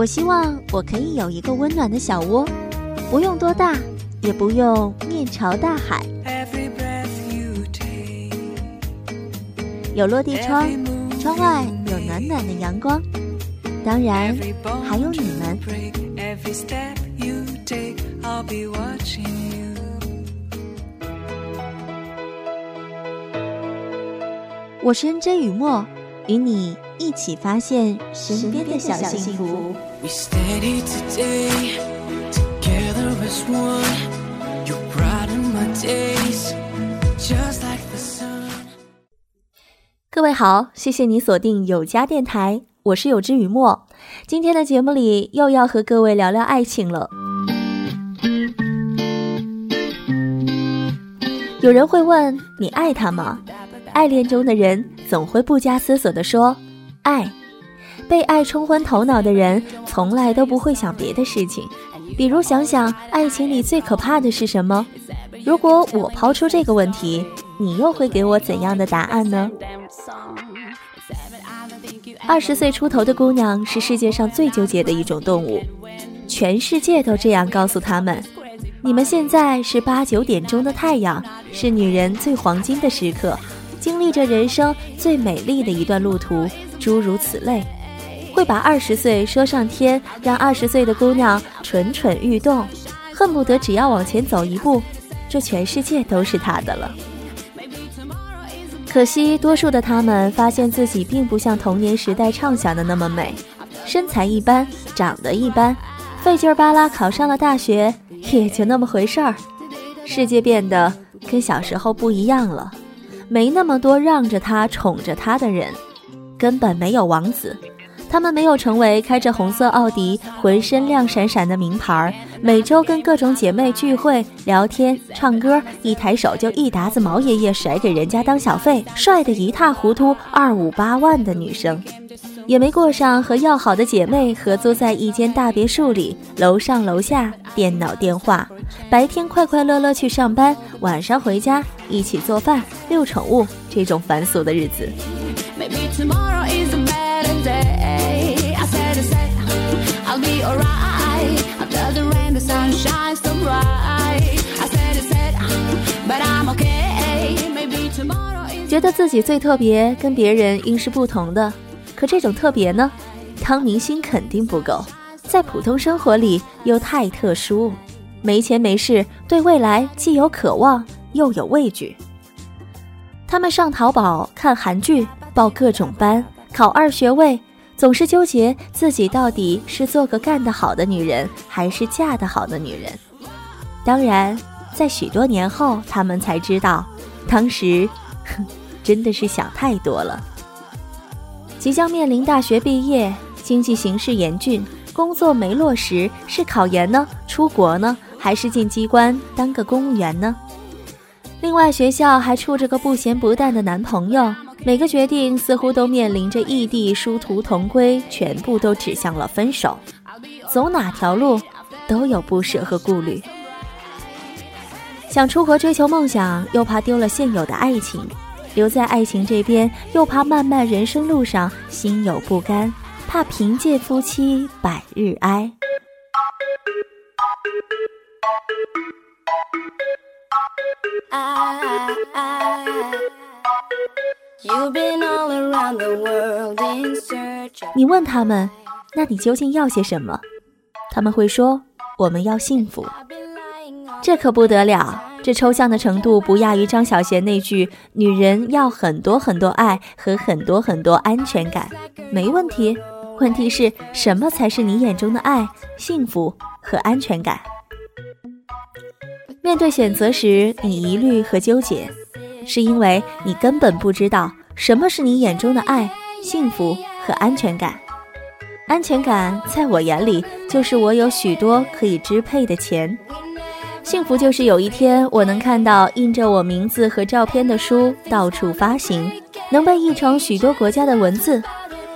我希望我可以有一个温暖的小窝，不用多大，也不用面朝大海，有落地窗，窗外有暖暖的阳光，当然还有你们。我是 N J 雨墨，与你一起发现身边的小幸福。We stayed here today, together as one. You brighten my days, just like the sun. 各位好，谢谢你锁定有家电台，我是有知雨墨。今天的节目里又要和各位聊聊爱情了。有人会问你爱他吗？爱恋中的人总会不加思索地说：“爱。”被爱冲昏头脑的人从来都不会想别的事情，比如想想爱情里最可怕的是什么。如果我抛出这个问题，你又会给我怎样的答案呢？二十岁出头的姑娘是世界上最纠结的一种动物，全世界都这样告诉他们：你们现在是八九点钟的太阳，是女人最黄金的时刻。经历着人生最美丽的一段路途，诸如此类，会把二十岁说上天，让二十岁的姑娘蠢蠢欲动，恨不得只要往前走一步，这全世界都是她的了。可惜，多数的他们发现自己并不像童年时代畅想的那么美，身材一般，长得一般，费劲巴拉考上了大学，也就那么回事儿。世界变得跟小时候不一样了。没那么多让着他、宠着他的人，根本没有王子。他们没有成为开着红色奥迪、浑身亮闪闪的名牌，每周跟各种姐妹聚会、聊天、唱歌，一抬手就一沓子毛爷爷甩给人家当小费，帅得一塌糊涂，二五八万的女生。也没过上和要好的姐妹合租在一间大别墅里，楼上楼下电脑电话，白天快快乐乐去上班，晚上回家一起做饭、遛宠物这种凡俗的日子。觉得自己最特别，跟别人应是不同的。可这种特别呢，当明星肯定不够，在普通生活里又太特殊，没钱没势，对未来既有渴望又有畏惧。他们上淘宝看韩剧，报各种班，考二学位，总是纠结自己到底是做个干得好的女人，还是嫁得好的女人。当然，在许多年后，他们才知道，当时，哼，真的是想太多了。即将面临大学毕业，经济形势严峻，工作没落实，是考研呢，出国呢，还是进机关当个公务员呢？另外，学校还处着个不咸不淡的男朋友，每个决定似乎都面临着异地殊途同归，全部都指向了分手。走哪条路，都有不舍和顾虑。想出国追求梦想，又怕丢了现有的爱情。留在爱情这边，又怕漫漫人生路上心有不甘，怕贫贱夫妻百日哀。你问他们，那你究竟要些什么？他们会说，我们要幸福。这可不得了。这抽象的程度不亚于张小娴那句“女人要很多很多爱和很多很多安全感”，没问题。问题是什么才是你眼中的爱、幸福和安全感？面对选择时，你疑虑和纠结，是因为你根本不知道什么是你眼中的爱、幸福和安全感。安全感在我眼里，就是我有许多可以支配的钱。幸福就是有一天我能看到印着我名字和照片的书到处发行，能被译成许多国家的文字。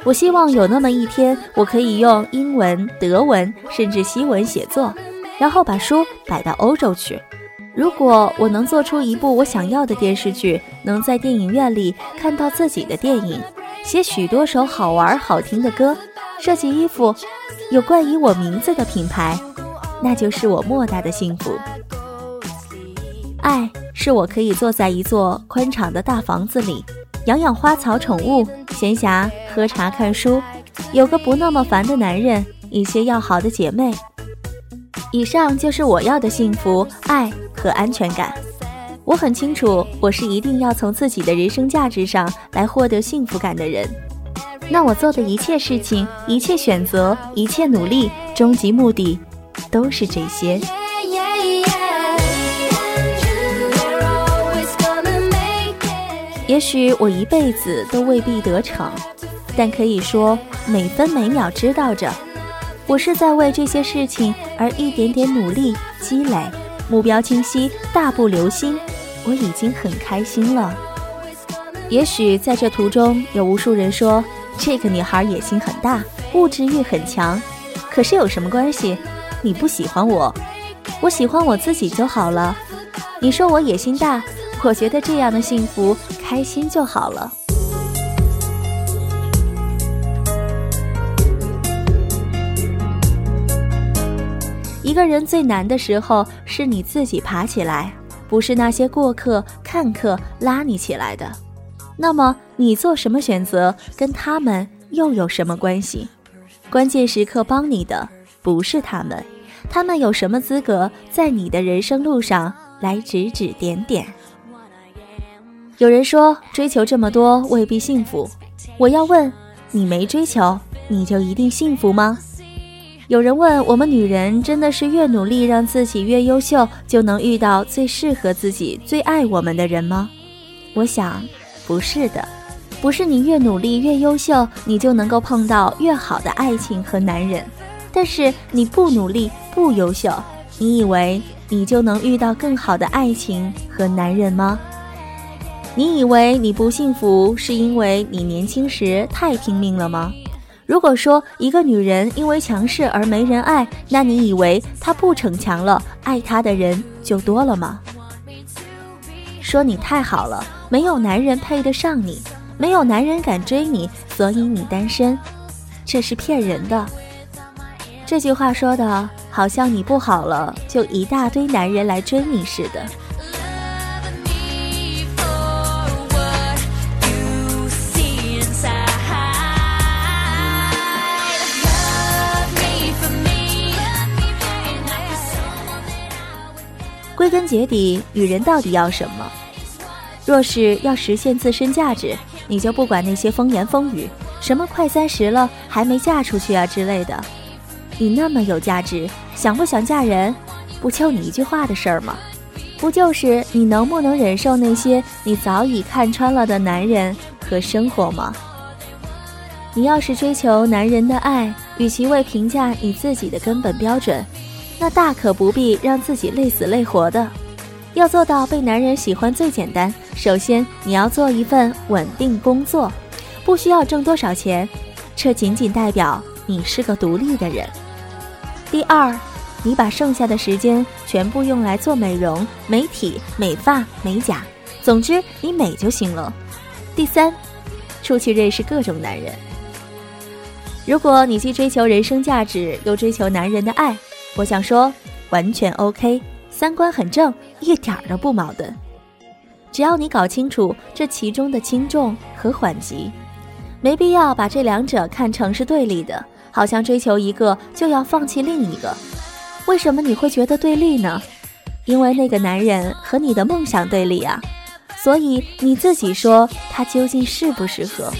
我希望有那么一天，我可以用英文、德文甚至西文写作，然后把书摆到欧洲去。如果我能做出一部我想要的电视剧，能在电影院里看到自己的电影，写许多首好玩好听的歌，设计衣服，有冠以我名字的品牌，那就是我莫大的幸福。爱是我可以坐在一座宽敞的大房子里，养养花草宠物，闲暇喝茶看书，有个不那么烦的男人，一些要好的姐妹。以上就是我要的幸福、爱和安全感。我很清楚，我是一定要从自己的人生价值上来获得幸福感的人。那我做的一切事情、一切选择、一切努力，终极目的都是这些。也许我一辈子都未必得逞，但可以说每分每秒知道着，我是在为这些事情而一点点努力积累，目标清晰，大步流星，我已经很开心了。也许在这途中有无数人说这个女孩野心很大，物质欲很强，可是有什么关系？你不喜欢我，我喜欢我自己就好了。你说我野心大。我觉得这样的幸福、开心就好了。一个人最难的时候，是你自己爬起来，不是那些过客、看客拉你起来的。那么，你做什么选择，跟他们又有什么关系？关键时刻帮你的不是他们，他们有什么资格在你的人生路上来指指点点？有人说追求这么多未必幸福，我要问你没追求你就一定幸福吗？有人问我们女人真的是越努力让自己越优秀就能遇到最适合自己最爱我们的人吗？我想不是的，不是你越努力越优秀你就能够碰到越好的爱情和男人，但是你不努力不优秀，你以为你就能遇到更好的爱情和男人吗？你以为你不幸福是因为你年轻时太拼命了吗？如果说一个女人因为强势而没人爱，那你以为她不逞强了，爱她的人就多了吗？说你太好了，没有男人配得上你，没有男人敢追你，所以你单身，这是骗人的。这句话说的好像你不好了，就一大堆男人来追你似的。归根结底，女人到底要什么？若是要实现自身价值，你就不管那些风言风语，什么快三十了还没嫁出去啊之类的。你那么有价值，想不想嫁人？不就你一句话的事儿吗？不就是你能不能忍受那些你早已看穿了的男人和生活吗？你要是追求男人的爱，与其为评价你自己的根本标准。那大可不必让自己累死累活的。要做到被男人喜欢最简单，首先你要做一份稳定工作，不需要挣多少钱，这仅仅代表你是个独立的人。第二，你把剩下的时间全部用来做美容、美体、美发、美甲，总之你美就行了。第三，出去认识各种男人。如果你既追求人生价值，又追求男人的爱。我想说，完全 OK，三观很正，一点都不矛盾。只要你搞清楚这其中的轻重和缓急，没必要把这两者看成是对立的，好像追求一个就要放弃另一个。为什么你会觉得对立呢？因为那个男人和你的梦想对立啊，所以你自己说他究竟适不适合？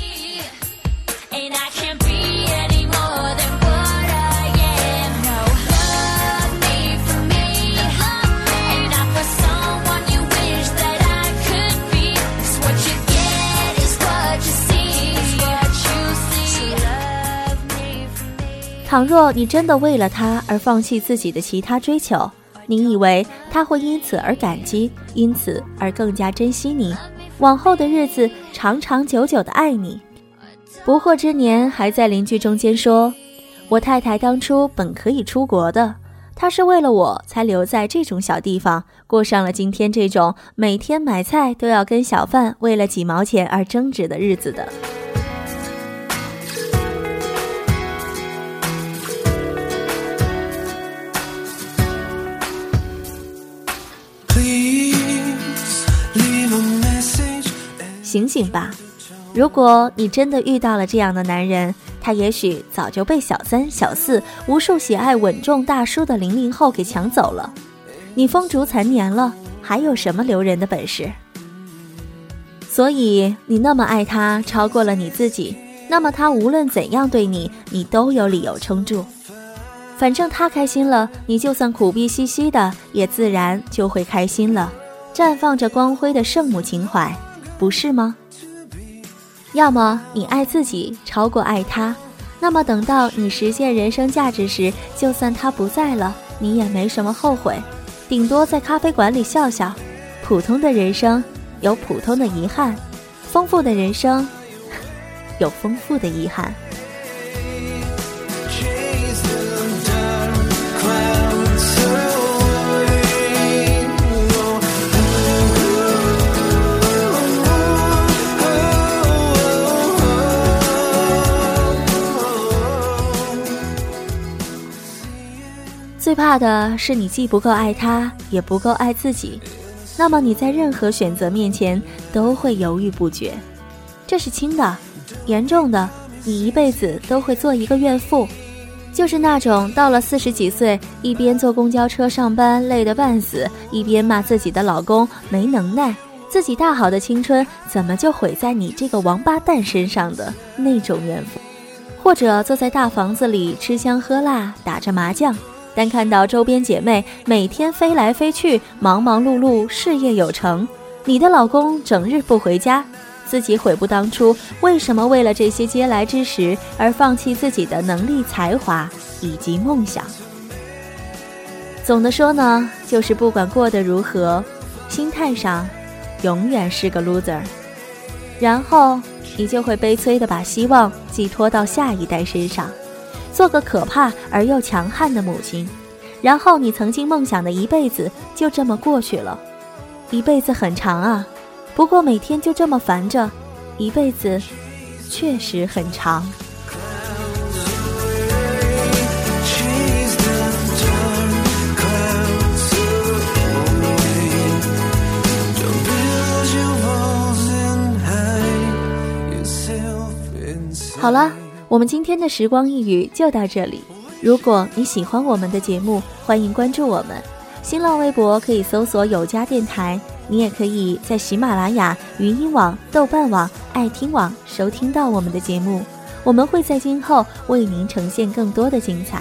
倘若你真的为了他而放弃自己的其他追求，你以为他会因此而感激，因此而更加珍惜你，往后的日子长长久久的爱你？不惑之年还在邻居中间说：“我太太当初本可以出国的，她是为了我才留在这种小地方，过上了今天这种每天买菜都要跟小贩为了几毛钱而争执的日子的。”醒醒吧！如果你真的遇到了这样的男人，他也许早就被小三、小四、无数喜爱稳重大叔的零零后给抢走了。你风烛残年了，还有什么留人的本事？所以你那么爱他，超过了你自己，那么他无论怎样对你，你都有理由撑住。反正他开心了，你就算苦逼兮兮的，也自然就会开心了，绽放着光辉的圣母情怀，不是吗？要么你爱自己超过爱他，那么等到你实现人生价值时，就算他不在了，你也没什么后悔，顶多在咖啡馆里笑笑。普通的人生有普通的遗憾，丰富的人生 有丰富的遗憾。最怕的是你既不够爱他，也不够爱自己，那么你在任何选择面前都会犹豫不决。这是轻的，严重的，你一辈子都会做一个怨妇，就是那种到了四十几岁，一边坐公交车上班累得半死，一边骂自己的老公没能耐，自己大好的青春怎么就毁在你这个王八蛋身上的那种怨妇，或者坐在大房子里吃香喝辣，打着麻将。但看到周边姐妹每天飞来飞去，忙忙碌碌，事业有成，你的老公整日不回家，自己悔不当初，为什么为了这些嗟来之食而放弃自己的能力、才华以及梦想？总的说呢，就是不管过得如何，心态上永远是个 loser，然后你就会悲催的把希望寄托到下一代身上。做个可怕而又强悍的母亲，然后你曾经梦想的一辈子就这么过去了。一辈子很长啊，不过每天就这么烦着，一辈子确实很长。好了。我们今天的时光一语就到这里。如果你喜欢我们的节目，欢迎关注我们。新浪微博可以搜索“有家电台”，你也可以在喜马拉雅、云音网、豆瓣网、爱听网收听到我们的节目。我们会在今后为您呈现更多的精彩。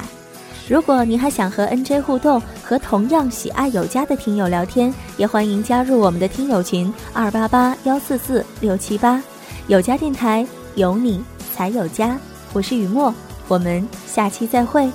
如果您还想和 NJ 互动，和同样喜爱有家的听友聊天，也欢迎加入我们的听友群二八八幺四四六七八。有家电台，有你才有家。我是雨墨，我们下期再会。